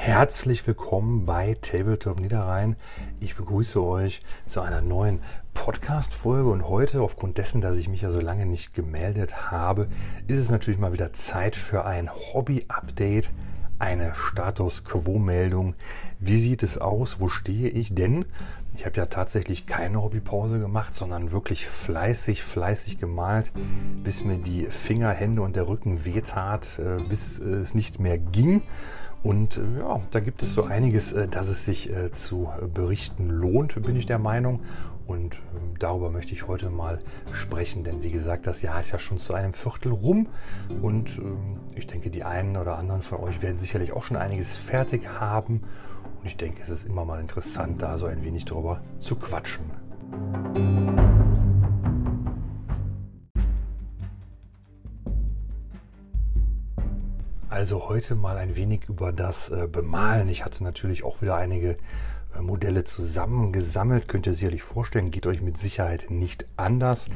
Herzlich willkommen bei Tabletop Niederrhein. Ich begrüße euch zu einer neuen Podcast-Folge und heute, aufgrund dessen, dass ich mich ja so lange nicht gemeldet habe, ist es natürlich mal wieder Zeit für ein Hobby-Update, eine Status Quo-Meldung. Wie sieht es aus? Wo stehe ich? Denn ich habe ja tatsächlich keine Hobbypause gemacht, sondern wirklich fleißig, fleißig gemalt, bis mir die Finger, Hände und der Rücken wehtat, äh, bis es nicht mehr ging. Und äh, ja, da gibt es so einiges, äh, dass es sich zu berichten lohnt, bin ich der Meinung. Und ähm, darüber möchte ich heute mal sprechen, denn wie gesagt, das Jahr ist ja schon zu einem Viertel rum. Und ähm, ich denke, die einen oder anderen von euch werden sicherlich auch schon einiges fertig haben. Und ich denke, es ist immer mal interessant, da so ein wenig drüber zu quatschen. Also heute mal ein wenig über das äh, Bemalen. Ich hatte natürlich auch wieder einige äh, Modelle zusammengesammelt. Könnt ihr sicherlich vorstellen, geht euch mit Sicherheit nicht anders.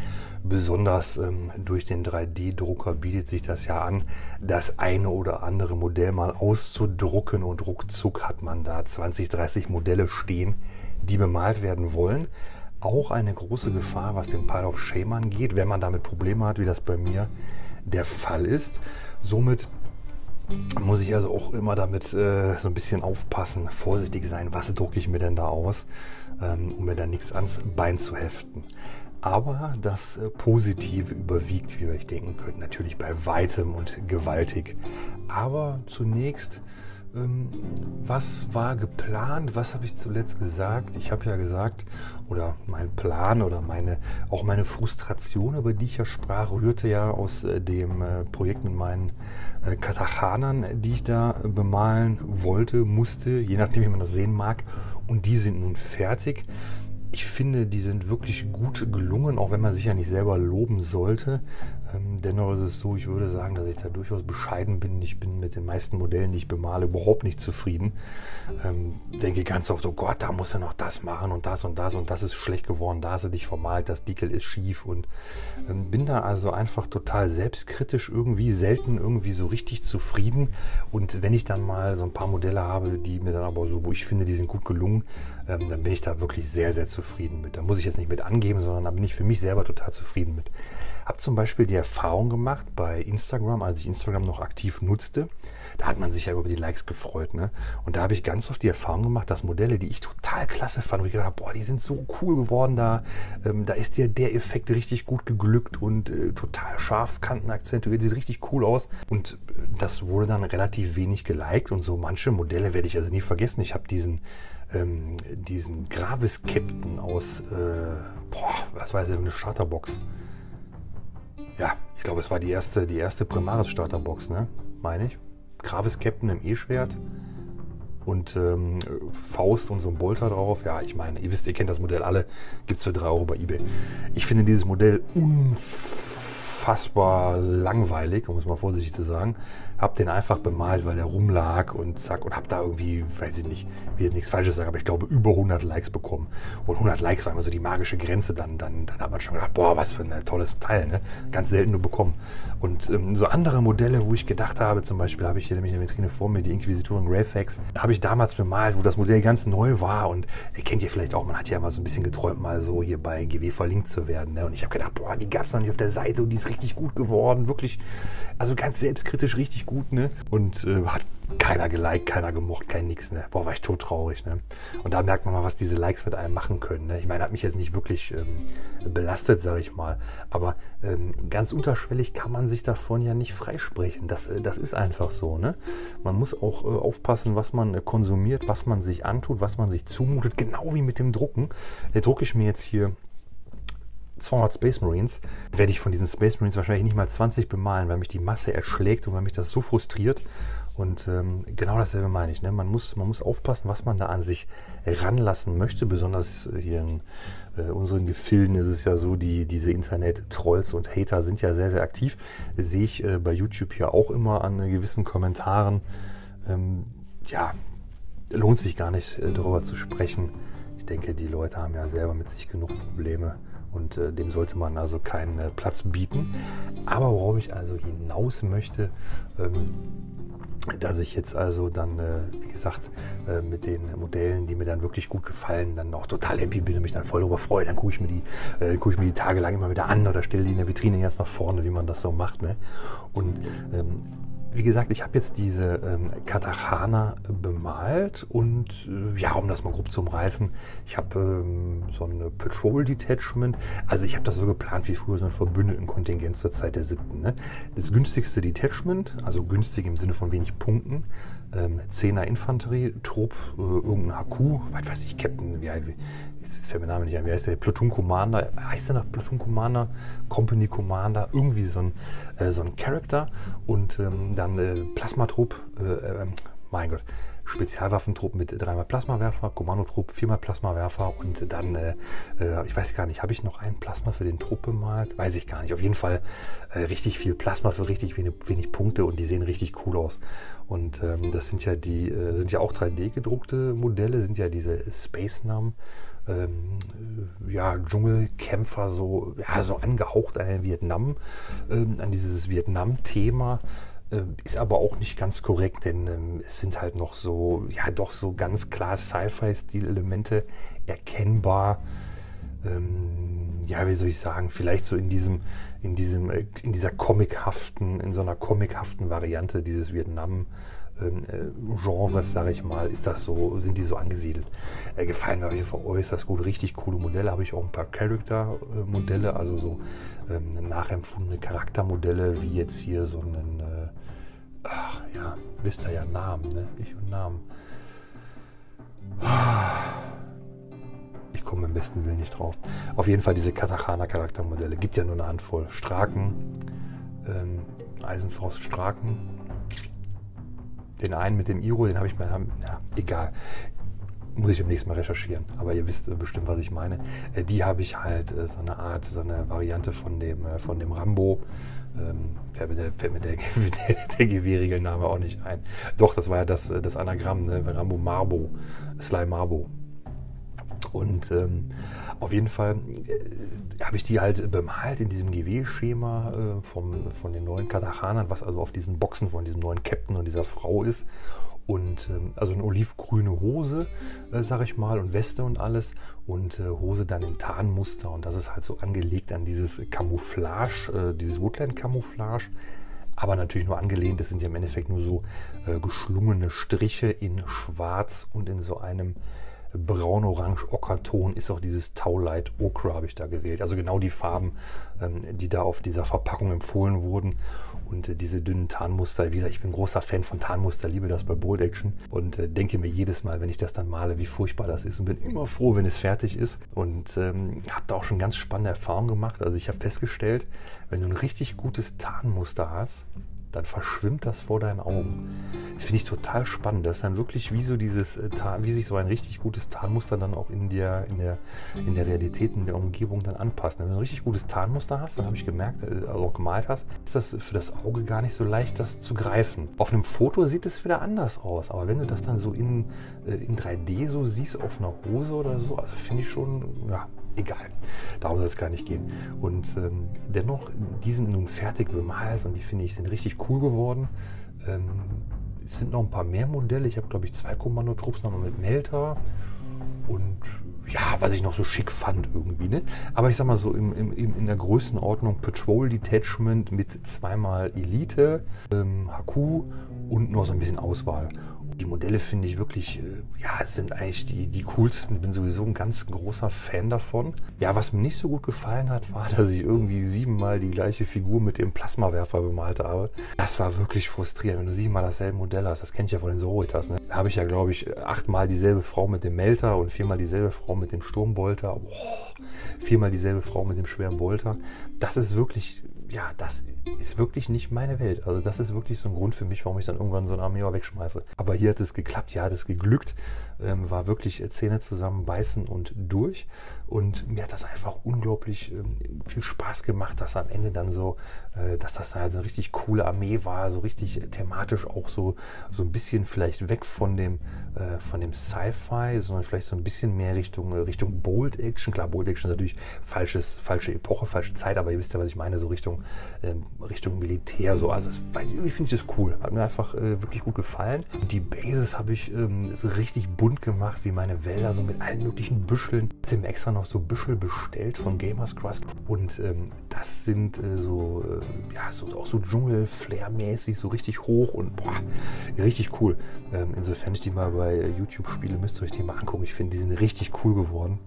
Besonders ähm, durch den 3D-Drucker bietet sich das ja an, das eine oder andere Modell mal auszudrucken und ruckzuck hat man da 20, 30 Modelle stehen, die bemalt werden wollen. Auch eine große Gefahr, was den Pile of Shame angeht, wenn man damit Probleme hat, wie das bei mir der Fall ist. Somit muss ich also auch immer damit äh, so ein bisschen aufpassen, vorsichtig sein, was drucke ich mir denn da aus, ähm, um mir da nichts ans Bein zu heften. Aber das äh, Positive überwiegt, wie wir euch denken könnt, natürlich bei weitem und gewaltig. Aber zunächst was war geplant? Was habe ich zuletzt gesagt? Ich habe ja gesagt, oder mein Plan oder meine, auch meine Frustration, über die ich ja sprach, rührte ja aus äh, dem äh, Projekt mit meinen äh, Katachanern, die ich da bemalen wollte, musste, je nachdem, wie man das sehen mag. Und die sind nun fertig. Ich finde, die sind wirklich gut gelungen, auch wenn man sich ja nicht selber loben sollte. Ähm, dennoch ist es so, ich würde sagen, dass ich da durchaus bescheiden bin. Ich bin mit den meisten Modellen, die ich bemale, überhaupt nicht zufrieden. Ähm, denke ganz oft, oh Gott, da muss er noch das machen und das und das und das ist schlecht geworden, da hast du dich vermalt, das Dickel ist schief und ähm, bin da also einfach total selbstkritisch irgendwie, selten irgendwie so richtig zufrieden. Und wenn ich dann mal so ein paar Modelle habe, die mir dann aber so, wo ich finde, die sind gut gelungen, ähm, dann bin ich da wirklich sehr, sehr zufrieden mit. Da muss ich jetzt nicht mit angeben, sondern da bin ich für mich selber total zufrieden mit. Habe zum Beispiel die Erfahrung gemacht bei Instagram, als ich Instagram noch aktiv nutzte. Da hat man sich ja über die Likes gefreut. Ne? Und da habe ich ganz oft die Erfahrung gemacht, dass Modelle, die ich total klasse fand, wo ich gedacht habe, boah, die sind so cool geworden da. Ähm, da ist dir der Effekt richtig gut geglückt und äh, total scharf, Kanten akzentuiert, sieht richtig cool aus. Und äh, das wurde dann relativ wenig geliked und so manche Modelle werde ich also nie vergessen. Ich habe diesen ähm, diesen Gravis Captain aus, äh, boah, was weiß ich, eine Starterbox ja, ich glaube, es war die erste, die erste Primaris Starterbox, ne? Meine ich. Gravis Captain im E-Schwert und ähm, Faust und so ein Bolter drauf. Ja, ich meine, ihr wisst, ihr kennt das Modell alle. Gibt es für 3 Euro bei eBay. Ich finde dieses Modell unfassbar langweilig, um es mal vorsichtig zu sagen. Hab den einfach bemalt, weil der rumlag und zack, und hab da irgendwie, weiß ich nicht, wie jetzt nichts Falsches sagen, aber ich glaube, über 100 Likes bekommen. Und 100 Likes war immer so die magische Grenze. Dann, dann, dann hat man schon gedacht, boah, was für ein tolles Teil, ne? Ganz selten nur bekommen. Und ähm, so andere Modelle, wo ich gedacht habe, zum Beispiel habe ich hier nämlich eine Vitrine vor mir, die Inquisitorin Greyfax, habe ich damals bemalt, wo das Modell ganz neu war. Und ihr kennt ihr vielleicht auch, man hat ja mal so ein bisschen geträumt, mal so hier bei GW verlinkt zu werden. Ne? Und ich habe gedacht, boah, die gab es noch nicht auf der Seite und die ist richtig gut geworden. Wirklich, also ganz selbstkritisch richtig gut gut, ne? Und äh, hat keiner geliked, keiner gemocht, kein nix, ne? Boah, war ich tot traurig, ne? Und da merkt man mal, was diese Likes mit einem machen können, ne? Ich meine, hat mich jetzt nicht wirklich ähm, belastet, sage ich mal. Aber ähm, ganz unterschwellig kann man sich davon ja nicht freisprechen. Das, äh, das ist einfach so, ne? Man muss auch äh, aufpassen, was man äh, konsumiert, was man sich antut, was man sich zumutet, genau wie mit dem Drucken. Da drucke ich mir jetzt hier 200 Space Marines, werde ich von diesen Space Marines wahrscheinlich nicht mal 20 bemalen, weil mich die Masse erschlägt und weil mich das so frustriert. Und ähm, genau dasselbe meine ich. Ne? Man, muss, man muss aufpassen, was man da an sich ranlassen möchte. Besonders hier in äh, unseren Gefilden ist es ja so, die, diese Internet-Trolls und Hater sind ja sehr, sehr aktiv. Das sehe ich äh, bei YouTube ja auch immer an äh, gewissen Kommentaren. Ähm, ja, lohnt sich gar nicht äh, darüber zu sprechen. Ich denke, die Leute haben ja selber mit sich genug Probleme und äh, dem sollte man also keinen äh, Platz bieten. Aber worauf ich also hinaus möchte, ähm, dass ich jetzt also dann, äh, wie gesagt, äh, mit den Modellen, die mir dann wirklich gut gefallen, dann auch total happy bin und mich dann voll darüber freue. Dann gucke ich mir die, äh, gucke ich mir die Tage lang immer wieder an oder stelle die in der Vitrine jetzt nach vorne, wie man das so macht. Ne? Und ähm, wie gesagt, ich habe jetzt diese ähm, Katachana bemalt und äh, ja, um das mal grob zu umreißen, ich habe ähm, so ein Patrol Detachment. Also ich habe das so geplant wie früher so ein verbündeten Kontingent zur Zeit der siebten. Ne? Das günstigste Detachment, also günstig im Sinne von wenig Punkten, ähm, 10er Infanterie, Trupp, äh, irgendein HQ, was weiß ich, Captain, wie, wie, jetzt fällt mir der Name nicht ein, wie heißt der? Platoon Commander, heißt der noch Platoon Commander, Company Commander, irgendwie so ein, äh, so ein Charakter und ähm, dann äh, Plasmatrupp, äh, äh, mein Gott, Spezialwaffentrupp mit dreimal Plasmawerfer, Kommandotrupp, viermal Plasmawerfer und dann, äh, äh, ich weiß gar nicht, habe ich noch einen Plasma für den Trupp bemalt? Weiß ich gar nicht. Auf jeden Fall äh, richtig viel Plasma für richtig wenig, wenig, Punkte und die sehen richtig cool aus. Und ähm, das sind ja die, äh, sind ja auch 3D gedruckte Modelle, sind ja diese Space Nam ähm, ja, Dschungelkämpfer so, ja, so angehaucht an Vietnam, ähm, an dieses Vietnam-Thema. Äh, ist aber auch nicht ganz korrekt, denn ähm, es sind halt noch so, ja, doch so ganz klar Sci-Fi-Stil-Elemente erkennbar. Ähm, ja, wie soll ich sagen, vielleicht so in diesem, in diesem, äh, in dieser comichaften, in so einer comichaften Variante dieses Vietnam- ähm, äh, Genres, sage ich mal, ist das so, sind die so angesiedelt. Äh, gefallen mir auf jeden Fall äußerst gut. Richtig coole Modelle. Habe ich auch ein paar Character-Modelle, also so ähm, nachempfundene Charaktermodelle, wie jetzt hier so einen, äh, ach ja, wisst ihr ja Namen, ne? Ich und Namen. Ich komme im besten Willen nicht drauf. Auf jeden Fall diese Katachana-Charaktermodelle. Gibt ja nur eine Handvoll. Straken, ähm, Eisenfaust Straken, den einen mit dem Iro, den habe ich mal, ja, egal. Muss ich beim nächsten Mal recherchieren. Aber ihr wisst bestimmt, was ich meine. Äh, die habe ich halt äh, so eine Art, so eine Variante von dem, äh, von dem Rambo. Ähm, fällt mir, der, fällt mir der, der, der Gewehrregelname auch nicht ein. Doch, das war ja das, das Anagramm, ne? Rambo Marbo, Sly Marbo. Und ähm, auf jeden Fall äh, habe ich die halt bemalt in diesem GW-Schema äh, von den neuen Katachanern, was also auf diesen Boxen von diesem neuen Captain und dieser Frau ist. Und ähm, also eine olivgrüne Hose, äh, sag ich mal, und Weste und alles. Und äh, Hose dann im Tarnmuster. Und das ist halt so angelegt an dieses Camouflage, äh, dieses Woodland-Camouflage aber natürlich nur angelehnt. Das sind ja im Endeffekt nur so äh, geschlungene Striche in Schwarz und in so einem braun-orange-Ockerton ist auch dieses Taulight Ochre habe ich da gewählt. Also genau die Farben, ähm, die da auf dieser Verpackung empfohlen wurden. Und äh, diese dünnen Tarnmuster, wie gesagt, ich bin großer Fan von Tarnmuster, liebe das bei Bold Action und äh, denke mir jedes Mal, wenn ich das dann male, wie furchtbar das ist und bin immer froh, wenn es fertig ist. Und ähm, habe da auch schon ganz spannende Erfahrungen gemacht. Also ich habe festgestellt, wenn du ein richtig gutes Tarnmuster hast, dann verschwimmt das vor deinen Augen. Das finde ich total spannend. Das ist dann wirklich wie so dieses, äh, wie sich so ein richtig gutes Tarnmuster dann auch in der, in der, in der Realität, in der Umgebung dann anpasst. Wenn du ein richtig gutes Tarnmuster hast, dann habe ich gemerkt, äh, also auch gemalt hast, ist das für das Auge gar nicht so leicht, das zu greifen. Auf einem Foto sieht es wieder anders aus, aber wenn du das dann so in, äh, in 3D so siehst, auf einer Hose oder so, also finde ich schon, ja, egal. Darum soll es gar nicht gehen. Und ähm, dennoch, die sind nun fertig bemalt und die finde ich sind richtig cool geworden. Ähm, es sind noch ein paar mehr Modelle. Ich habe, glaube ich, zwei Kommandotrupps nochmal mit Melter. Und ja, was ich noch so schick fand irgendwie. Ne? Aber ich sag mal so im, im, in der Größenordnung Patrol Detachment mit zweimal Elite, ähm, HQ und noch so ein bisschen Auswahl. Die Modelle finde ich wirklich, äh, ja, sind eigentlich die, die coolsten. Bin sowieso ein ganz großer Fan davon. Ja, was mir nicht so gut gefallen hat, war, dass ich irgendwie siebenmal die gleiche Figur mit dem Plasmawerfer bemalt habe. Das war wirklich frustrierend, wenn du siebenmal dasselbe Modell hast. Das kenne ich ja von den Soritas. Ne? Da habe ich ja, glaube ich, achtmal dieselbe Frau mit dem Melter und viermal dieselbe Frau mit dem Sturmbolter. Boah, viermal dieselbe Frau mit dem schweren Bolter. Das ist wirklich ja, das ist wirklich nicht meine Welt. Also das ist wirklich so ein Grund für mich, warum ich dann irgendwann so eine Armee wegschmeiße. Aber hier hat es geklappt, hier hat es geglückt, ähm, war wirklich Zähne zusammenbeißen und durch. Und mir hat das einfach unglaublich ähm, viel Spaß gemacht, dass am Ende dann so, äh, dass das halt eine richtig coole Armee war, so richtig thematisch auch so, so ein bisschen vielleicht weg von dem, äh, dem Sci-Fi, sondern vielleicht so ein bisschen mehr Richtung, äh, Richtung Bold Action. Klar, Bold Action ist natürlich falsches, falsche Epoche, falsche Zeit, aber ihr wisst ja, was ich meine, so Richtung ähm, Richtung Militär. So. Also das, irgendwie finde ich das cool. Hat mir einfach äh, wirklich gut gefallen. Die Bases habe ich ähm, so richtig bunt gemacht, wie meine Wälder, so mit allen möglichen Büscheln. Ich habe mir extra noch so Büschel bestellt von Gamers Crust. Und ähm, das sind äh, so, äh, ja, so, auch so Dschungel-Flair-mäßig, so richtig hoch und boah, richtig cool. Ähm, insofern ich die mal bei YouTube spiele, müsst ihr euch die mal angucken. Ich finde, die sind richtig cool geworden.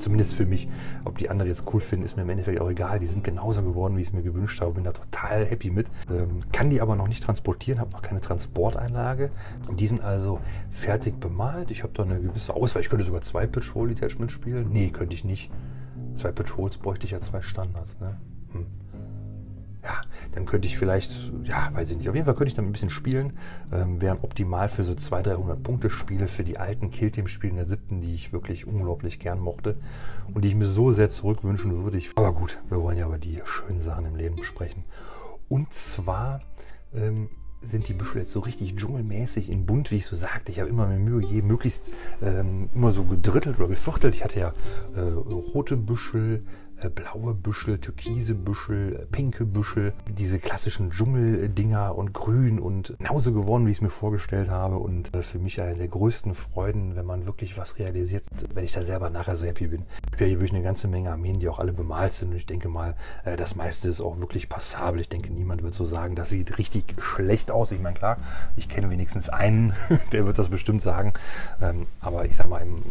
Zumindest für mich. Ob die anderen jetzt cool finden, ist mir im Endeffekt auch egal. Die sind genauso geworden, wie ich es mir gewünscht habe. Bin da total happy mit. Ähm, kann die aber noch nicht transportieren, habe noch keine Transporteinlage. Die sind also fertig bemalt. Ich habe da eine gewisse Auswahl. Ich könnte sogar zwei Patrol Detachments spielen. Nee, könnte ich nicht. Zwei Patrols bräuchte ich ja zwei Standards. Ne? Hm dann könnte ich vielleicht, ja, weiß ich nicht, auf jeden Fall könnte ich damit ein bisschen spielen. Ähm, wären optimal für so 200, 300 Punkte Spiele, für die alten Killteam-Spiele in der siebten, die ich wirklich unglaublich gern mochte und die ich mir so sehr zurückwünschen würde. Ich, aber gut, wir wollen ja über die schönen Sachen im Leben sprechen. Und zwar ähm, sind die Büschel jetzt so richtig dschungelmäßig in bunt, wie ich so sagte. Ich habe immer mehr Mühe, je möglichst ähm, immer so gedrittelt oder geviertelt. Ich hatte ja äh, rote Büschel, blaue Büschel, türkise Büschel, äh, pinke Büschel, diese klassischen Dschungeldinger und grün und genauso geworden, wie ich es mir vorgestellt habe. Und äh, für mich eine der größten Freuden, wenn man wirklich was realisiert, wenn ich da selber nachher so happy bin. Ich habe hier wirklich eine ganze Menge Armeen, die auch alle bemalt sind. Und ich denke mal, das meiste ist auch wirklich passabel. Ich denke, niemand wird so sagen, das sieht richtig schlecht aus. Ich meine, klar, ich kenne wenigstens einen, der wird das bestimmt sagen. Ähm, aber ich sage mal, in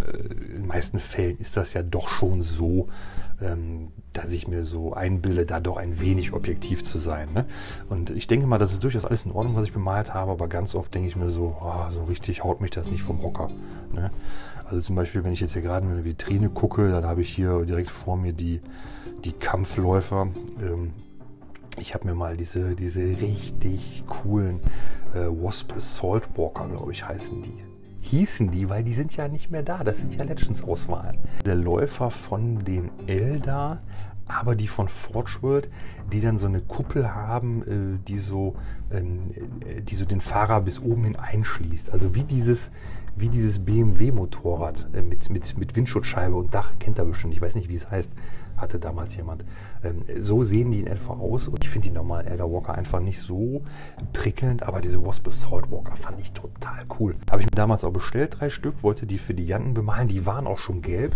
den meisten Fällen ist das ja doch schon so, dass ich mir so einbilde, da doch ein wenig objektiv zu sein. Ne? Und ich denke mal, das ist durchaus alles in Ordnung, was ich bemalt habe, aber ganz oft denke ich mir so, oh, so richtig haut mich das nicht vom Hocker. Ne? Also zum Beispiel, wenn ich jetzt hier gerade in eine Vitrine gucke, dann habe ich hier direkt vor mir die, die Kampfläufer. Ähm, ich habe mir mal diese, diese richtig coolen äh, Wasp Saltwalker, glaube ich, heißen die hießen die, weil die sind ja nicht mehr da. Das sind ja Legends-Auswahlen. Der Läufer von den Eldar, aber die von Forge World, die dann so eine Kuppel haben, äh, die, so, ähm, äh, die so den Fahrer bis oben hin einschließt. Also wie dieses, wie dieses BMW-Motorrad äh, mit, mit, mit Windschutzscheibe und Dach, kennt ihr bestimmt, ich weiß nicht, wie es heißt hatte damals jemand. Ähm, so sehen die in etwa aus und ich finde die normalen Elder Walker einfach nicht so prickelnd, aber diese Wasp Assault Walker fand ich total cool. Habe ich mir damals auch bestellt, drei Stück, wollte die für die Janten bemalen. Die waren auch schon gelb.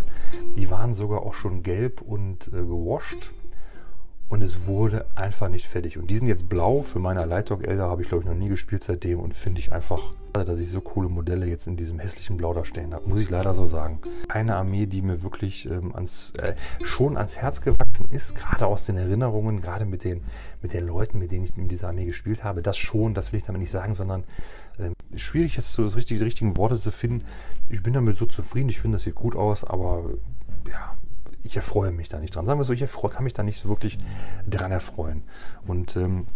Die waren sogar auch schon gelb und äh, gewascht und es wurde einfach nicht fertig. Und die sind jetzt blau. Für meine Lightalk Elder habe ich glaube ich noch nie gespielt seitdem und finde ich einfach, dass ich so coole Modelle jetzt in diesem hässlichen Blau da stehen habe. Muss ich leider so sagen. Keine Armee, die mir wirklich ähm, ans, äh, schon ans Herz gewachsen ist, gerade aus den Erinnerungen, gerade mit den, mit den Leuten, mit denen ich in dieser Armee gespielt habe. Das schon, das will ich damit nicht sagen, sondern äh, schwierig jetzt so das richtige, die richtigen Worte zu finden. Ich bin damit so zufrieden, ich finde, das sieht gut aus, aber ja, ich erfreue mich da nicht dran. Sagen wir so, ich erfreue, kann mich da nicht wirklich dran erfreuen. Und ähm,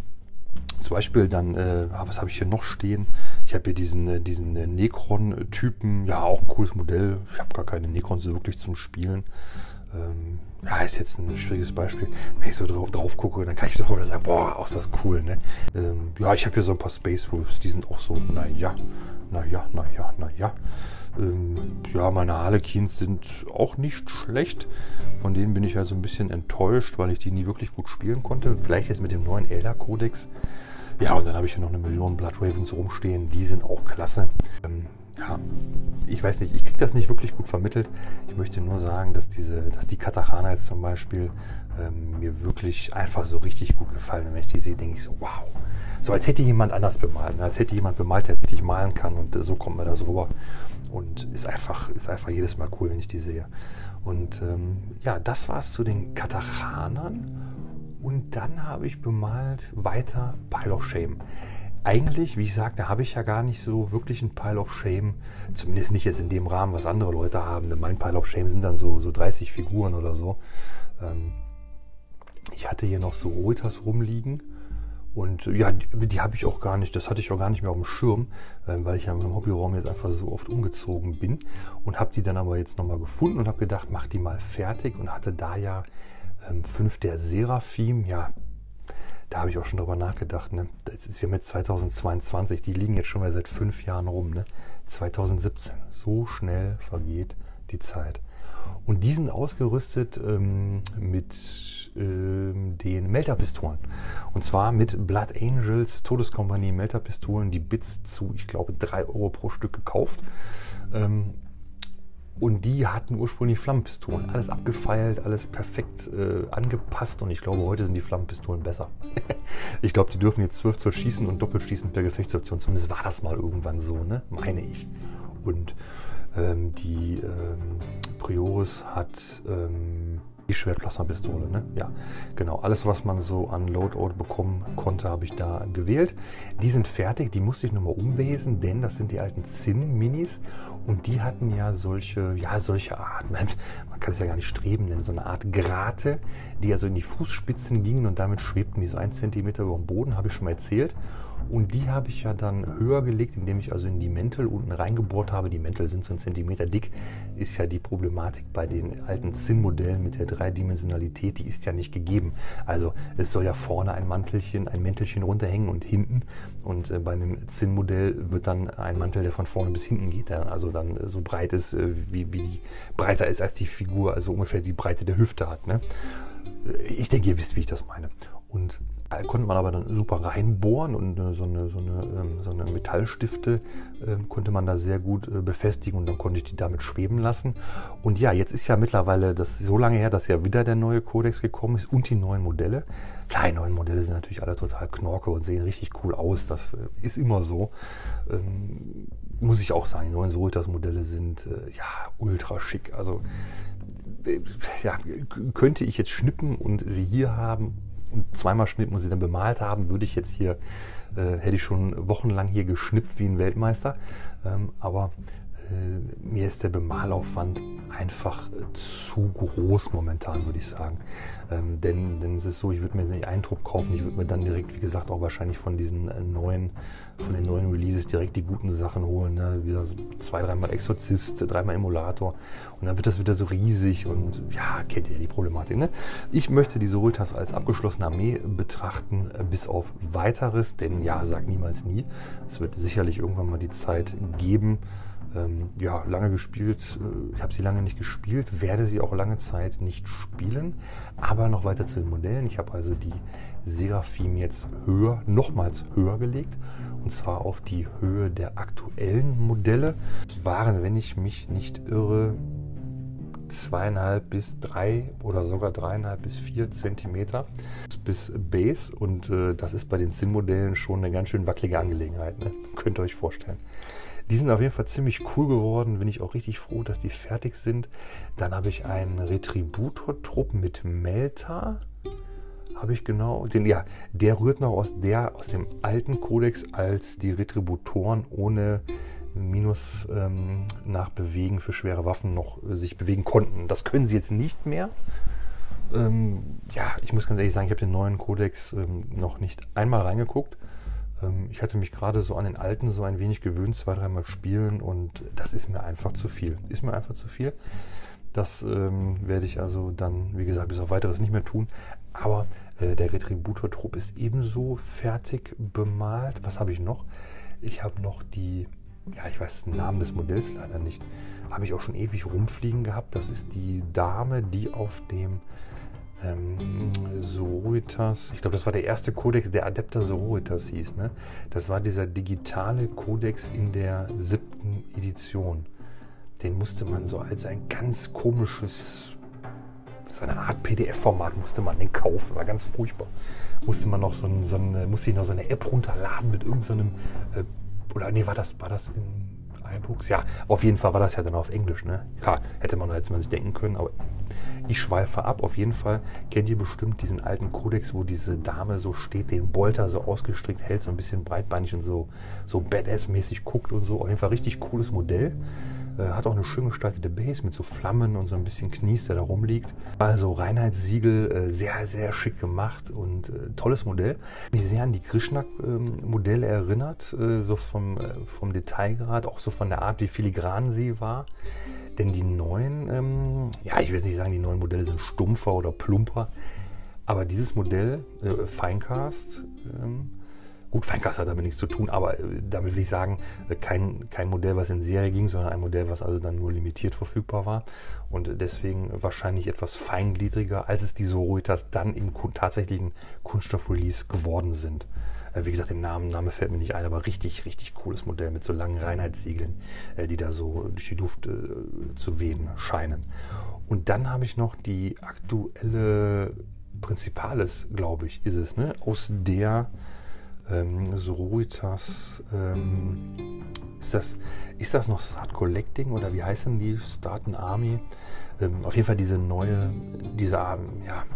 zum Beispiel dann, äh, ah, was habe ich hier noch stehen? Ich habe hier diesen, äh, diesen äh, Necron-Typen, ja, auch ein cooles Modell. Ich habe gar keine Necrons so wirklich zum Spielen. Ähm, ja, ist jetzt ein schwieriges Beispiel. Wenn ich so drauf, drauf gucke, dann kann ich sofort wieder sagen, boah, auch das cool, ne? Ähm, ja, ich habe hier so ein paar Space Wolves, die sind auch so, naja, naja, naja, naja. Ähm, ja, meine Harlequins sind auch nicht schlecht. Von denen bin ich also ein bisschen enttäuscht, weil ich die nie wirklich gut spielen konnte. Vielleicht jetzt mit dem neuen Elder-Kodex. Ja, und dann habe ich hier noch eine Million Blood Ravens rumstehen. Die sind auch klasse. Ähm, ja, ich weiß nicht, ich kriege das nicht wirklich gut vermittelt. Ich möchte nur sagen, dass, diese, dass die Katachana jetzt zum Beispiel ähm, mir wirklich einfach so richtig gut gefallen. Wenn ich die sehe, denke ich so, wow. So als hätte jemand anders bemalt. Ne? Als hätte jemand bemalt, der richtig malen kann. Und äh, so kommt mir das rüber. Und ist einfach, ist einfach jedes Mal cool, wenn ich die sehe. Und ähm, ja, das war es zu den Katachanern. Und dann habe ich bemalt weiter Pile of Shame. Eigentlich, wie ich sagte, habe ich ja gar nicht so wirklich ein Pile of Shame. Zumindest nicht jetzt in dem Rahmen, was andere Leute haben. Denn mein Pile of Shame sind dann so, so 30 Figuren oder so. Ähm, ich hatte hier noch so Roitas rumliegen und ja, die, die habe ich auch gar nicht, das hatte ich auch gar nicht mehr auf dem Schirm, äh, weil ich ja im Hobbyraum jetzt einfach so oft umgezogen bin und habe die dann aber jetzt nochmal gefunden und habe gedacht, mach die mal fertig und hatte da ja ähm, fünf der Seraphim, ja, da habe ich auch schon drüber nachgedacht. Ne? Das ist, wir haben jetzt 2022, die liegen jetzt schon mal seit fünf Jahren rum. Ne? 2017, so schnell vergeht die Zeit. Und die sind ausgerüstet ähm, mit ähm, den Melter-Pistolen. Und zwar mit Blood Angels Todeskompanie Melter-Pistolen, die Bits zu, ich glaube, 3 Euro pro Stück gekauft. Ähm, und die hatten ursprünglich Flammenpistolen. Alles abgefeilt, alles perfekt äh, angepasst. Und ich glaube, heute sind die Flammenpistolen besser. ich glaube, die dürfen jetzt 12 Zoll schießen und doppelt schießen per Gefechtsoption. Zumindest war das mal irgendwann so, ne? meine ich. Und ähm, die ähm, Prioris hat ähm, die Schwertplasmapistole, ne? Ja, genau. Alles, was man so an Loadout bekommen konnte, habe ich da gewählt. Die sind fertig, die musste ich nochmal umwesen, denn das sind die alten Zinn-Minis und die hatten ja solche, ja, solche Art, man, kann es ja gar nicht streben nennen, so eine Art Grate, die also in die Fußspitzen gingen und damit schwebten die so ein Zentimeter über dem Boden, habe ich schon mal erzählt. Und die habe ich ja dann höher gelegt, indem ich also in die Mäntel unten reingebohrt habe. Die Mäntel sind so ein Zentimeter dick. Ist ja die Problematik bei den alten Zinn-Modellen mit der Dreidimensionalität, die ist ja nicht gegeben. Also es soll ja vorne ein Mantelchen, ein Mäntelchen runterhängen und hinten. Und äh, bei einem Zinn-Modell wird dann ein Mantel, der von vorne bis hinten geht, der also dann so breit ist, äh, wie, wie die breiter ist als die Figur, also ungefähr die Breite der Hüfte hat. Ne? Ich denke, ihr wisst, wie ich das meine. Und da konnte man aber dann super reinbohren und äh, so, eine, so, eine, ähm, so eine Metallstifte äh, konnte man da sehr gut äh, befestigen und dann konnte ich die damit schweben lassen. Und ja, jetzt ist ja mittlerweile das so lange her, dass ja wieder der neue Codex gekommen ist und die neuen Modelle. Klar, die neuen Modelle sind natürlich alle total knorke und sehen richtig cool aus. Das äh, ist immer so. Ähm, muss ich auch sagen, die neuen Soritas-Modelle sind äh, ja ultra schick. Also ja, könnte ich jetzt schnippen und sie hier haben und zweimal schnippen und sie dann bemalt haben, würde ich jetzt hier, äh, hätte ich schon wochenlang hier geschnippt wie ein Weltmeister. Ähm, aber äh, mir ist der Bemalaufwand einfach äh, zu groß momentan, würde ich sagen. Ähm, denn, denn es ist so, ich würde mir jetzt nicht Eindruck kaufen, ich würde mir dann direkt, wie gesagt, auch wahrscheinlich von diesen äh, neuen, von den neuen Releases direkt die guten Sachen holen. Ne? Wieder zwei, dreimal Exorzist, dreimal Emulator und dann wird das wieder so riesig und ja, kennt ihr die Problematik. Ne? Ich möchte die Soritas als abgeschlossene Armee betrachten, äh, bis auf weiteres, denn ja, sag niemals nie. Es wird sicherlich irgendwann mal die Zeit geben, ähm, ja, lange gespielt. Äh, ich habe sie lange nicht gespielt, werde sie auch lange Zeit nicht spielen. Aber noch weiter zu den Modellen. Ich habe also die Seraphim jetzt höher, nochmals höher gelegt. Und zwar auf die Höhe der aktuellen Modelle. Das waren, wenn ich mich nicht irre, zweieinhalb bis drei oder sogar dreieinhalb bis vier Zentimeter bis Base. Und äh, das ist bei den Sim-Modellen schon eine ganz schön wackelige Angelegenheit. Ne? Könnt ihr euch vorstellen. Die sind auf jeden Fall ziemlich cool geworden. Bin ich auch richtig froh, dass die fertig sind. Dann habe ich einen Retributor-Trupp mit Melta. Habe ich genau. Den, ja, der rührt noch aus, der, aus dem alten Kodex, als die Retributoren ohne Minus ähm, nach Bewegen für schwere Waffen noch äh, sich bewegen konnten. Das können sie jetzt nicht mehr. Ähm, ja, ich muss ganz ehrlich sagen, ich habe den neuen Kodex ähm, noch nicht einmal reingeguckt. Ähm, ich hatte mich gerade so an den alten so ein wenig gewöhnt, zwei, dreimal spielen und das ist mir einfach zu viel. Ist mir einfach zu viel. Das ähm, werde ich also dann, wie gesagt, bis auf weiteres nicht mehr tun. Aber äh, der Retributor-Trupp ist ebenso fertig bemalt. Was habe ich noch? Ich habe noch die, ja, ich weiß den Namen des Modells leider nicht. Habe ich auch schon ewig rumfliegen gehabt. Das ist die Dame, die auf dem ähm, Sororitas, ich glaube, das war der erste Kodex, der Adepter Sororitas hieß. Ne? Das war dieser digitale Kodex in der siebten Edition. Den musste man so als ein ganz komisches, so eine Art PDF-Format musste man den kaufen. War ganz furchtbar. Musste man noch so, ein, so eine, musste ich noch so eine App runterladen mit irgendeinem, so äh, oder nee, war das, war das in iBooks? Ja, auf jeden Fall war das ja dann auf Englisch, ne? Ja, hätte man jetzt mal sich denken können, aber ich schweife ab. Auf jeden Fall kennt ihr bestimmt diesen alten Kodex, wo diese Dame so steht, den Bolter so ausgestrickt hält, so ein bisschen breitbeinig und so, so Badass-mäßig guckt und so. Auf jeden Fall richtig cooles Modell. Äh, hat auch eine schön gestaltete Base mit so Flammen und so ein bisschen Knies, der da rumliegt. Also Reinheitssiegel, äh, sehr, sehr schick gemacht und äh, tolles Modell. Mich sehr an die Krishna-Modelle erinnert, äh, so vom, vom Detailgrad, auch so von der Art, wie filigran sie war. Denn die neuen, ähm, ja, ich will jetzt nicht sagen, die neuen Modelle sind stumpfer oder plumper, aber dieses Modell, äh, Finecast, ähm, Gut, Feinkast hat damit nichts zu tun, aber äh, damit will ich sagen, äh, kein, kein Modell, was in Serie ging, sondern ein Modell, was also dann nur limitiert verfügbar war und deswegen wahrscheinlich etwas feingliedriger, als es die Sororitas dann im tatsächlichen Kunststoff-Release geworden sind. Äh, wie gesagt, den Namen, Name fällt mir nicht ein, aber richtig, richtig cooles Modell mit so langen Reinheitssiegeln, die da so durch die Luft zu wehen scheinen. Und dann habe ich noch die aktuelle Principales, glaube ich, ist es, ne? aus der ähm, Sororitas, ähm, ist, das, ist das noch Start Collecting oder wie heißen die? Start Army? Ähm, auf jeden Fall diese neue, diese, ja,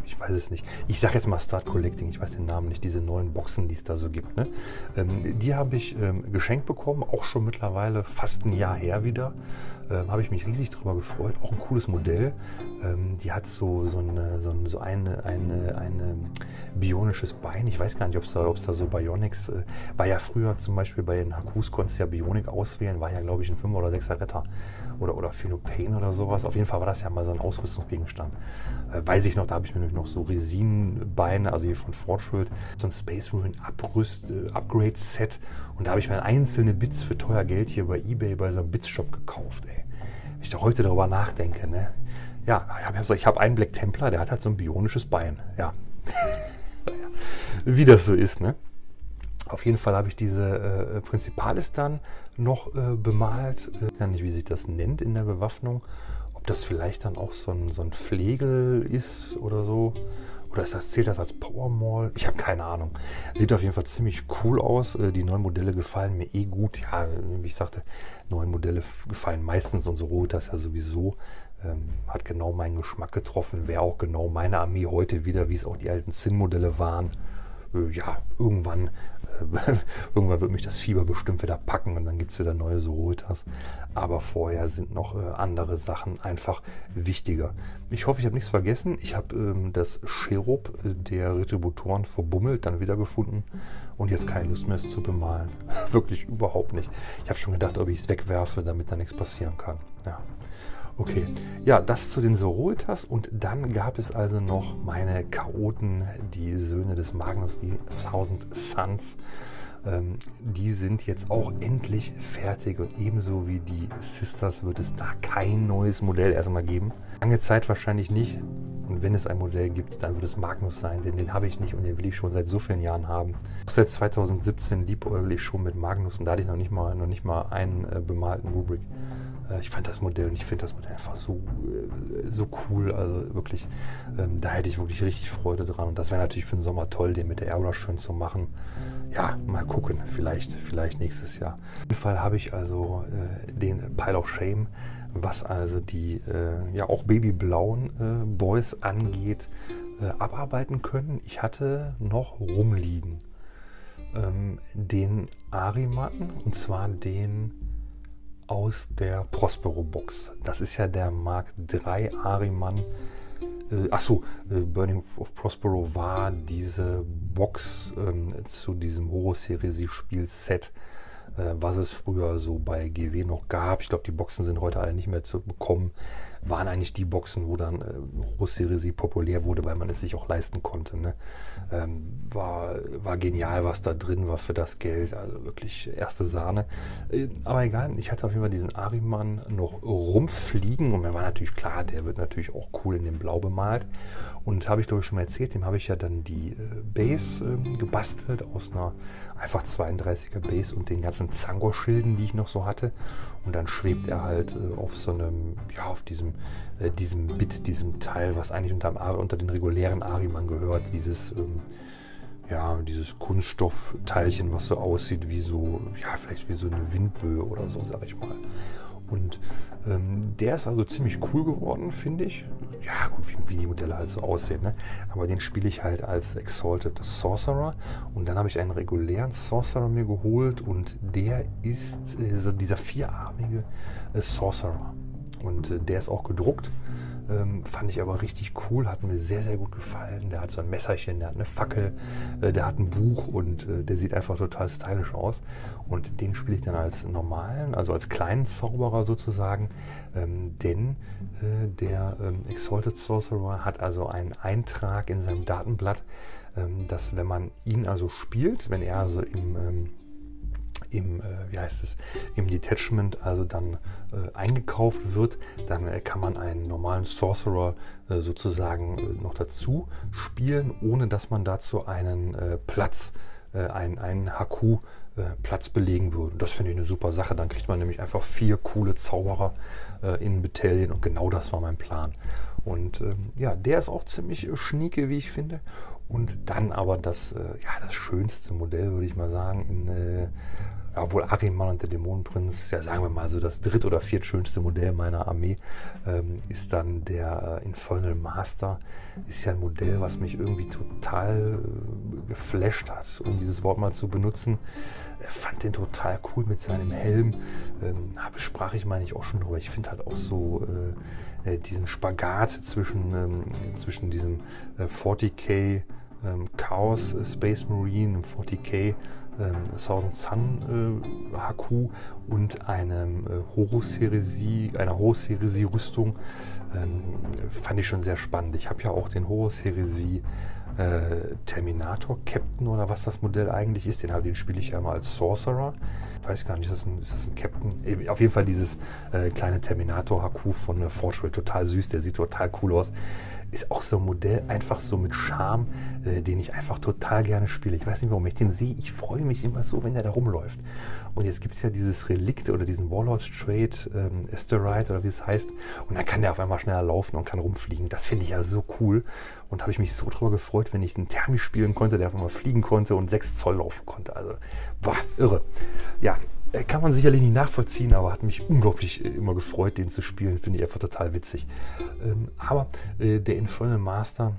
ich weiß es nicht. Ich sage jetzt mal Start Collecting, ich weiß den Namen nicht, diese neuen Boxen, die es da so gibt. Ne? Ähm, die habe ich ähm, geschenkt bekommen, auch schon mittlerweile fast ein Jahr her wieder. Ähm, habe ich mich riesig darüber gefreut. Auch ein cooles Modell. Ähm, die hat so, so, eine, so, so eine, eine, eine bionisches Bein. Ich weiß gar nicht, ob es da, da so Bionics, äh, war ja früher zum Beispiel bei den Hakus, konntest du ja Bionik auswählen, war ja glaube ich ein 5 oder 6er Retter oder, oder Philopane oder sowas. Auf jeden Fall war das ja mal so ein Ausrüstungsgegenstand. Äh, weiß ich noch, da habe ich mir nämlich noch so Resinenbeine, also hier von Forgeworld, so ein Space Marine Abrüst, äh, Upgrade Set und da habe ich mir einzelne Bits für teuer Geld hier bei Ebay bei so einem Bits-Shop gekauft, ey. Wenn ich da heute darüber nachdenke, ne? Ja, ich habe hab einen Black Templar, der hat halt so ein bionisches Bein. Ja. Wie das so ist, ne? Auf jeden Fall habe ich diese äh, Prinzipalis dann noch äh, bemalt. Ich weiß gar nicht, wie sich das nennt in der Bewaffnung. Ob das vielleicht dann auch so ein, so ein Pflegel ist oder so. Oder ist das, zählt das als Powermall? Ich habe keine Ahnung. Sieht auf jeden Fall ziemlich cool aus. Äh, die neuen Modelle gefallen mir eh gut. Ja, wie ich sagte, neue Modelle gefallen meistens und so rot das ja sowieso. Ähm, hat genau meinen Geschmack getroffen. Wäre auch genau meine Armee heute wieder, wie es auch die alten Zinn-Modelle waren. Äh, ja, irgendwann irgendwann wird mich das Fieber bestimmt wieder packen und dann gibt es wieder neue Sororitas. Aber vorher sind noch äh, andere Sachen einfach wichtiger. Ich hoffe, ich habe nichts vergessen. Ich habe ähm, das Cherub äh, der Retributoren verbummelt, dann wiedergefunden und jetzt keine Lust mehr, es zu bemalen. Wirklich überhaupt nicht. Ich habe schon gedacht, ob ich es wegwerfe, damit da nichts passieren kann. Ja. Okay, ja, das zu den Sororitas und dann gab es also noch meine Chaoten, die Söhne des Magnus, die Thousand Sons. Ähm, die sind jetzt auch endlich fertig und ebenso wie die Sisters wird es da kein neues Modell erstmal geben. Lange Zeit wahrscheinlich nicht. Und wenn es ein Modell gibt, dann wird es Magnus sein, denn den habe ich nicht und den will ich schon seit so vielen Jahren haben. Seit 2017 liebäugel ich schon mit Magnus und da hatte ich noch nicht mal, noch nicht mal einen äh, bemalten Rubrik. Äh, ich fand das Modell und ich finde das Modell einfach so, äh, so cool. Also wirklich, ähm, da hätte ich wirklich richtig Freude dran. Und das wäre natürlich für den Sommer toll, den mit der Airbrush schön zu machen. Ja, mal gucken. Vielleicht, vielleicht nächstes Jahr. Auf jeden Fall habe ich also äh, den Pile of Shame, was also die äh, ja auch babyblauen äh, Boys angeht, äh, abarbeiten können. Ich hatte noch rumliegen ähm, den Arimatten und zwar den aus der Prospero Box. Das ist ja der Mark III Ariman. Äh, achso, äh, Burning of Prospero war diese Box ähm, zu diesem Horus-Heresie-Spiel-Set äh, was es früher so bei GW noch gab. Ich glaube, die Boxen sind heute alle nicht mehr zu bekommen. Waren eigentlich die Boxen, wo dann äh, Rosseresie populär wurde, weil man es sich auch leisten konnte. Ne? Ähm, war, war genial, was da drin war für das Geld. Also wirklich erste Sahne. Äh, aber egal, ich hatte auf jeden Fall diesen Ariman noch rumfliegen und mir war natürlich klar, der wird natürlich auch cool in dem Blau bemalt. Und habe ich glaube ich schon mal erzählt, dem habe ich ja dann die äh, Base äh, gebastelt aus einer einfach 32er Base und den ganzen Zango-Schilden, die ich noch so hatte. Und dann schwebt er halt äh, auf so einem, ja, auf diesem, äh, diesem Bit, diesem Teil, was eigentlich unter, unter den regulären Ariman gehört, dieses, ähm, ja, dieses Kunststoffteilchen, was so aussieht wie so, ja, vielleicht wie so eine Windböe oder so, sag ich mal. Und ähm, der ist also ziemlich cool geworden, finde ich. Ja, gut, wie, wie, die Modelle halt so aussehen. Ne? Aber den spiele ich halt als Exalted Sorcerer. Und dann habe ich einen regulären Sorcerer mir geholt. Und der ist äh, so dieser vierarmige äh, Sorcerer. Und äh, der ist auch gedruckt. Ähm, fand ich aber richtig cool, hat mir sehr, sehr gut gefallen. Der hat so ein Messerchen, der hat eine Fackel, äh, der hat ein Buch und äh, der sieht einfach total stylisch aus. Und den spiele ich dann als normalen, also als kleinen Zauberer sozusagen. Ähm, denn äh, der ähm, Exalted Sorcerer hat also einen Eintrag in seinem Datenblatt, ähm, dass wenn man ihn also spielt, wenn er also im, ähm, im, äh, wie heißt es, im Detachment also dann äh, eingekauft wird, dann äh, kann man einen normalen Sorcerer äh, sozusagen äh, noch dazu spielen, ohne dass man dazu einen äh, Platz, einen, einen HQ Platz belegen würde. Das finde ich eine super Sache. Dann kriegt man nämlich einfach vier coole Zauberer in Battalion und genau das war mein Plan. Und ähm, ja, der ist auch ziemlich schnieke, wie ich finde. Und dann aber das, ja, das schönste Modell, würde ich mal sagen, in obwohl Ariman und der Dämonenprinz, ja sagen wir mal so das dritt- oder viertschönste Modell meiner Armee, ähm, ist dann der äh, Infernal Master. Ist ja ein Modell, was mich irgendwie total äh, geflasht hat, um dieses Wort mal zu benutzen. Ich fand den total cool mit seinem Helm. Ähm, sprach ich, meine ich, auch schon drüber. Ich finde halt auch so äh, äh diesen Spagat zwischen, ähm, zwischen diesem 40k ähm, Chaos Space Marine, 40k ähm, Thousand Sun äh, HQ und einem äh, Horus-Heresie, einer Horus-Heresie-Rüstung ähm, fand ich schon sehr spannend. Ich habe ja auch den Horus-Heresie äh, Terminator Captain oder was das Modell eigentlich ist. Den, den spiele ich ja immer als Sorcerer. Ich weiß gar nicht, ist das ein, ist das ein Captain? Äh, auf jeden Fall dieses äh, kleine Terminator HQ von äh, Forge total süß, der sieht total cool aus ist auch so ein Modell, einfach so mit Charme, äh, den ich einfach total gerne spiele. Ich weiß nicht, warum ich den sehe. Ich freue mich immer so, wenn der da rumläuft. Und jetzt gibt es ja dieses Relikt oder diesen Warlord Trade, ähm, Asteroid oder wie es heißt. Und dann kann der auf einmal schneller laufen und kann rumfliegen. Das finde ich ja so cool. Und habe ich mich so drüber gefreut, wenn ich einen Thermi spielen konnte, der auf einmal fliegen konnte und 6 Zoll laufen konnte. Also, boah, irre. Ja, äh, kann man sicherlich nicht nachvollziehen, aber hat mich unglaublich äh, immer gefreut, den zu spielen. Finde ich einfach total witzig. Ähm, aber äh, der Infernal Master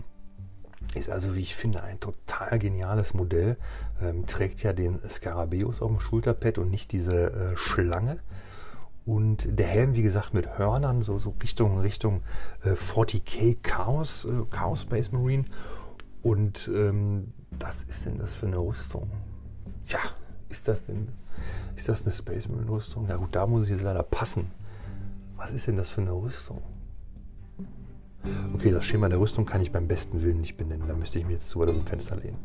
ist also, wie ich finde, ein total geniales Modell. Ähm, trägt ja den Skarabäus auf dem Schulterpad und nicht diese äh, Schlange. Und der Helm, wie gesagt, mit Hörnern, so, so Richtung, Richtung äh, 40k Chaos, äh, Chaos Space Marine. Und ähm, was ist denn das für eine Rüstung? Tja, ist das denn ist das eine Space Marine Rüstung? Ja gut, da muss ich jetzt leider passen. Was ist denn das für eine Rüstung? Okay, das Schema der Rüstung kann ich beim besten Willen nicht benennen. Da müsste ich mir jetzt zu weit aus dem Fenster lehnen.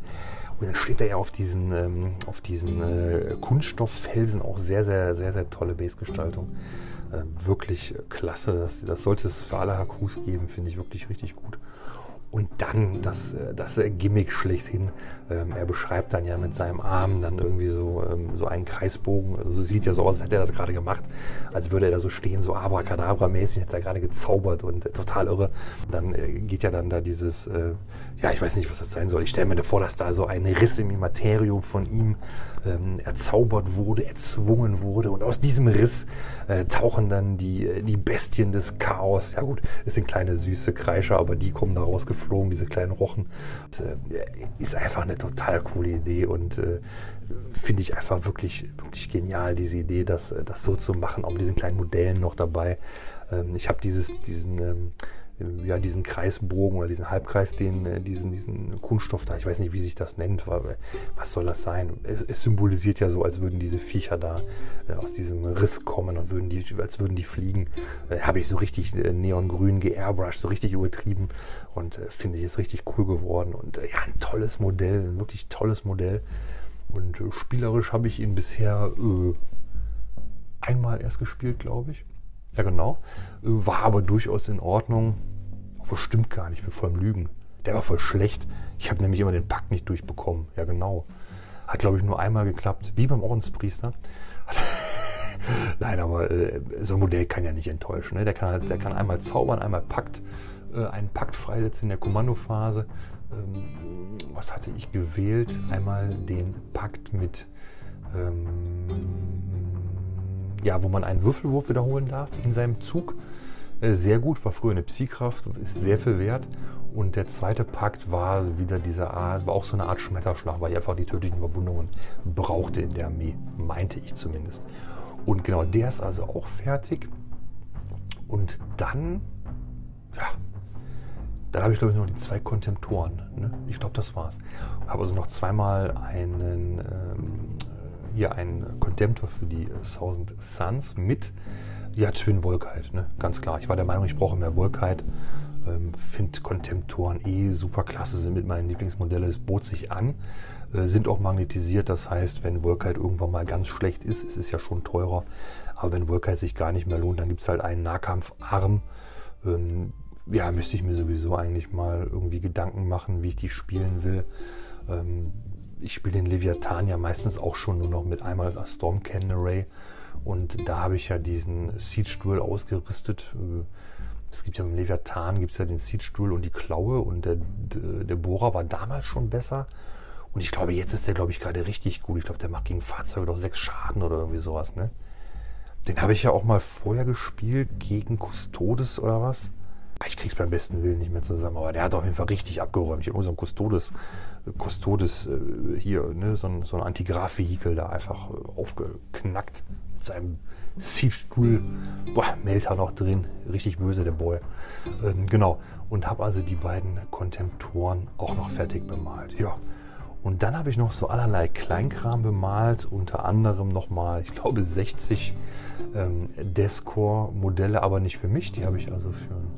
Und dann steht da ja auf diesen, ähm, auf diesen äh, Kunststofffelsen auch sehr, sehr, sehr, sehr tolle Basegestaltung. Äh, wirklich klasse. Das, das sollte es für alle HQs geben, finde ich wirklich richtig gut. Und dann das, äh, das Gimmick schlechthin. Ähm, er beschreibt dann ja mit seinem Arm dann irgendwie so, ähm, so einen Kreisbogen. Also sieht ja so aus, als hätte er das gerade gemacht. Als würde er da so stehen, so abracadabra-mäßig, hätte er gerade gezaubert und äh, total irre. Dann äh, geht ja dann da dieses, äh, ja, ich weiß nicht, was das sein soll. Ich stelle mir vor, dass da so ein Riss im Immaterium von ihm ähm, erzaubert wurde, erzwungen wurde. Und aus diesem Riss äh, tauchen dann die, äh, die Bestien des Chaos. Ja gut, es sind kleine süße Kreischer, aber die kommen da rausgeflogen, diese kleinen Rochen. Das, äh, ist einfach eine total coole Idee und äh, finde ich einfach wirklich, wirklich genial, diese Idee, das, äh, das so zu machen, auch mit diesen kleinen Modellen noch dabei. Ähm, ich habe diesen ähm, ja, diesen Kreisbogen oder diesen Halbkreis, den, äh, diesen, diesen Kunststoff da, ich weiß nicht, wie sich das nennt, weil, was soll das sein? Es, es, symbolisiert ja so, als würden diese Viecher da äh, aus diesem Riss kommen und würden die, als würden die fliegen. Äh, Habe ich so richtig äh, neongrün geairbrushed, so richtig übertrieben und äh, finde ich ist richtig cool geworden und äh, ja, ein tolles Modell, ein wirklich tolles Modell und spielerisch habe ich ihn bisher einmal erst gespielt, glaube ich. Ja, genau. War aber durchaus in Ordnung. Wo stimmt gar nicht, ich bin voll im Lügen. Der war voll schlecht. Ich habe nämlich immer den Pakt nicht durchbekommen. Ja, genau. Hat, glaube ich, nur einmal geklappt. Wie beim Ordenspriester. Nein, aber äh, so ein Modell kann ja nicht enttäuschen. Ne? Der, kann halt, der kann einmal zaubern, einmal Pakt, äh, einen Pakt freisetzen in der Kommandophase. Ähm, was hatte ich gewählt? Einmal den Pakt mit ähm, ja, wo man einen Würfelwurf wiederholen darf in seinem Zug. Äh, sehr gut, war früher eine Psykraft, ist sehr viel wert. Und der zweite Pakt war wieder diese Art, war auch so eine Art Schmetterschlag, weil ich einfach die tödlichen Verwundungen brauchte in der Armee, meinte ich zumindest. Und genau, der ist also auch fertig. Und dann, ja, dann habe ich glaube ich noch die zwei Kontemptoren. Ne? Ich glaube, das war's. Habe also noch zweimal einen ähm, hier ein Contemptor für die Thousand Suns mit ja, Twin Volkite, ne? ganz klar. Ich war der Meinung, ich brauche mehr Volkite. Ähm, Finde Contemptoren eh super klasse, sind mit meinen Lieblingsmodellen. Es bot sich an, äh, sind auch magnetisiert. Das heißt, wenn Volkite irgendwann mal ganz schlecht ist, es ist ja schon teurer, aber wenn Volkite sich gar nicht mehr lohnt, dann gibt es halt einen Nahkampfarm. Ähm, ja, müsste ich mir sowieso eigentlich mal irgendwie Gedanken machen, wie ich die spielen will. Ähm, ich spiele den Leviathan ja meistens auch schon nur noch mit einmal Storm Cannon Array. Und da habe ich ja diesen Seedstuhl ausgerüstet. Äh, es gibt ja beim Leviathan gibt ja den Seedstuhl und die Klaue und der, der Bohrer war damals schon besser. Und ich glaube, jetzt ist der, glaube ich, gerade richtig gut. Ich glaube, der macht gegen Fahrzeuge doch sechs Schaden oder irgendwie sowas, ne? Den habe ich ja auch mal vorher gespielt gegen Custodes oder was. Ich krieg's beim besten Willen nicht mehr zusammen, aber der hat auf jeden Fall richtig abgeräumt. Ich habe so ein Custodes, Custodes äh, hier, ne, so ein, so ein Antigraph-Vehikel da einfach äh, aufgeknackt mit seinem Siegstuhl. Boah, Melter noch drin. Richtig böse, der Boy. Ähm, genau. Und habe also die beiden Kontemptoren auch noch fertig bemalt. Ja. Und dann habe ich noch so allerlei Kleinkram bemalt, unter anderem nochmal, ich glaube, 60 ähm, Descore-Modelle, aber nicht für mich. Die habe ich also für einen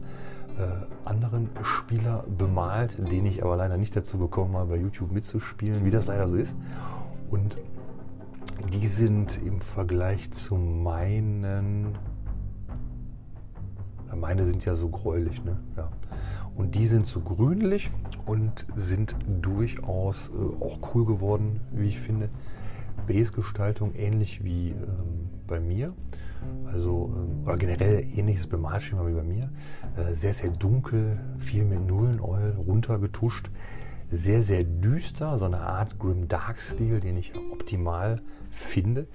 äh, anderen Spieler bemalt, den ich aber leider nicht dazu bekommen habe, bei YouTube mitzuspielen, wie das leider so ist. Und die sind im Vergleich zu meinen, meine sind ja so gräulich, ne? Ja. Und die sind so grünlich und sind durchaus äh, auch cool geworden, wie ich finde. Base-Gestaltung ähnlich wie ähm, bei mir. Also, ähm, oder generell ähnliches Bemalschema wie bei mir. Äh, sehr, sehr dunkel, viel mit Nullenoil runtergetuscht. Sehr, sehr düster, so eine Art Grim Dark Stil, den ich optimal finde.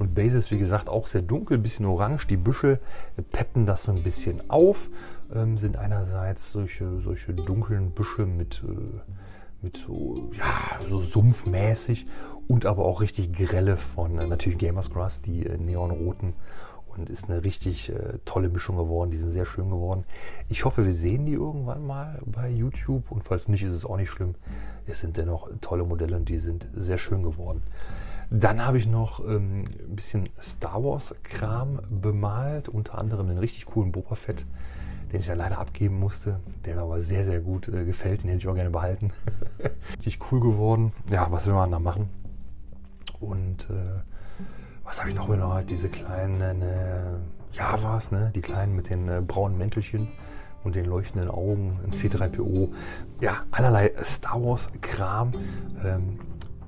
Und Base ist wie gesagt auch sehr dunkel, bisschen orange. Die Büsche peppen das so ein bisschen auf. Ähm, sind einerseits solche, solche dunklen Büsche mit, äh, mit so, ja, so sumpfmäßig und aber auch richtig grelle von äh, natürlich Gamers Grass, die äh, neonroten. Und ist eine richtig äh, tolle Mischung geworden. Die sind sehr schön geworden. Ich hoffe, wir sehen die irgendwann mal bei YouTube. Und falls nicht, ist es auch nicht schlimm. Es sind dennoch tolle Modelle und die sind sehr schön geworden. Dann habe ich noch ähm, ein bisschen Star Wars-Kram bemalt, unter anderem den richtig coolen Boba Fett, den ich dann leider abgeben musste, der mir aber sehr, sehr gut äh, gefällt, den hätte ich auch gerne behalten. richtig cool geworden. Ja, was will man da machen? Und äh, was habe ich noch bemalt? Diese kleinen äh, Javas, ne? die kleinen mit den äh, braunen Mäntelchen und den leuchtenden Augen, ein C3PO. Ja, allerlei Star Wars-Kram. Ähm,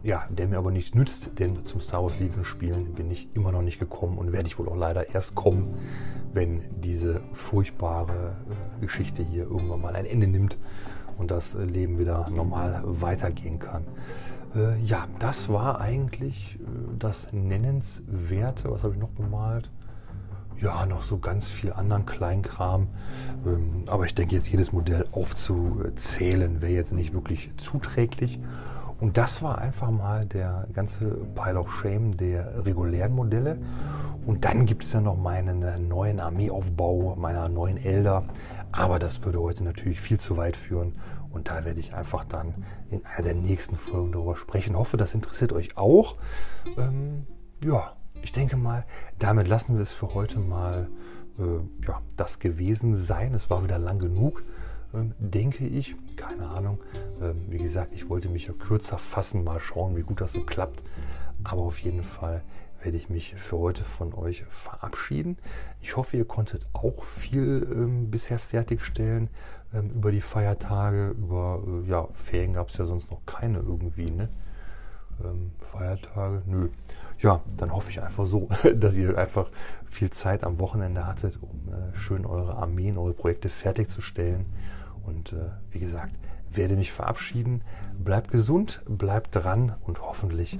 ja, der mir aber nichts nützt, denn zum Star Wars Legion spielen bin ich immer noch nicht gekommen und werde ich wohl auch leider erst kommen, wenn diese furchtbare äh, Geschichte hier irgendwann mal ein Ende nimmt und das äh, Leben wieder normal weitergehen kann. Äh, ja, das war eigentlich äh, das Nennenswerte. Was habe ich noch bemalt? Ja, noch so ganz viel anderen Kleinkram. Ähm, aber ich denke, jetzt jedes Modell aufzuzählen wäre jetzt nicht wirklich zuträglich. Und das war einfach mal der ganze Pile of Shame der regulären Modelle. Und dann gibt es ja noch meinen äh, neuen Armeeaufbau, meiner neuen Elder. Aber das würde heute natürlich viel zu weit führen. Und da werde ich einfach dann in einer der nächsten Folgen darüber sprechen. Hoffe, das interessiert euch auch. Ähm, ja, ich denke mal, damit lassen wir es für heute mal äh, ja, das gewesen sein. Es war wieder lang genug. Ähm, denke ich. Keine Ahnung. Ähm, wie gesagt, ich wollte mich ja kürzer fassen, mal schauen, wie gut das so klappt. Aber auf jeden Fall werde ich mich für heute von euch verabschieden. Ich hoffe, ihr konntet auch viel ähm, bisher fertigstellen ähm, über die Feiertage. Über äh, ja, Ferien gab es ja sonst noch keine irgendwie. Ne? Ähm, Feiertage? Nö. Ja, dann hoffe ich einfach so, dass ihr einfach viel Zeit am Wochenende hattet, um äh, schön eure Armeen, eure Projekte fertigzustellen und äh, wie gesagt, werde mich verabschieden. Bleibt gesund, bleibt dran und hoffentlich